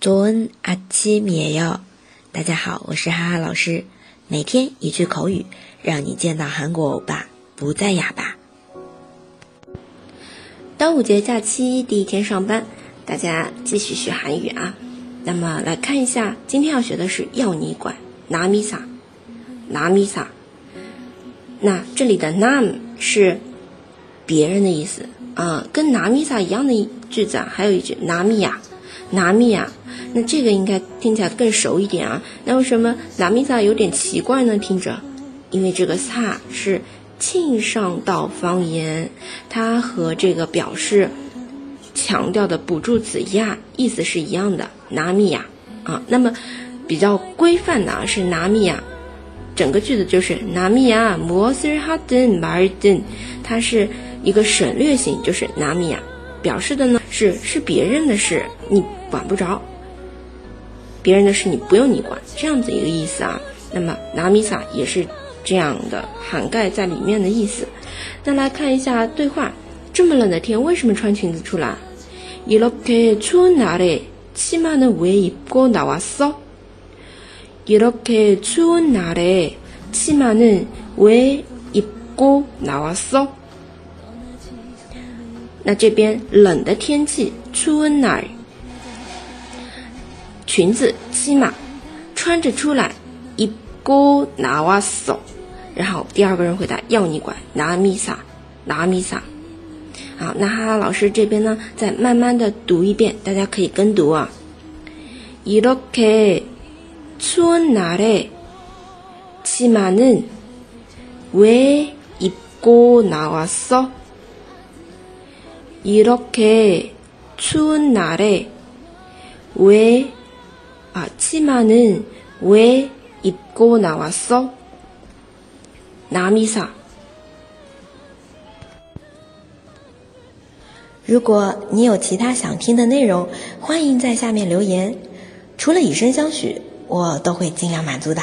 조은아침이에 요。 大家好，我是哈哈老师，每天一句口语，让你见到韩国欧巴不再哑巴。端午节假期第一天上班，大家继续学韩语啊。那么来看一下，今天要学的是要你管拿米撒，拿米撒。那这里的 nam 是别人的意思啊，跟拿米撒一样的句子啊，还有一句拿米呀， 拿米呀。那这个应该听起来更熟一点啊。那为什么拿米萨有点奇怪呢？听着，因为这个萨是庆尚道方言，它和这个表示强调的补助词呀意思是一样的。拿米呀啊，那么比较规范的啊是拿米呀。整个句子就是拿米呀，摩斯哈登马尔登，它是一个省略型，就是拿米呀，表示的呢是是别人的事，你管不着。别人的事你不用你管，这样子一个意思啊。那么拿米撒也是这样的涵盖在里面的意思。那来看一下对话：这么冷的天，为什么穿裙子出来？이렇게추운날에치마는왜입고나왔어이렇게추운날에치마는왜입고나왔어 那这边冷的天气，추운 날。 裙子、치마穿着出来，입고나왔어然后第二个人回答要你管，나미 사， 나미 사。 好，那哈哈老师这边呢，再慢慢的读一遍，大家可以跟读啊。이렇게추운날에치마는왜입고나왔어 이렇게추운날에왜啊，치마는왜입고나왔어나미 사。 如果你有其他想听的内容，欢迎在下面留言。除了以身相许，我都会尽量满足的。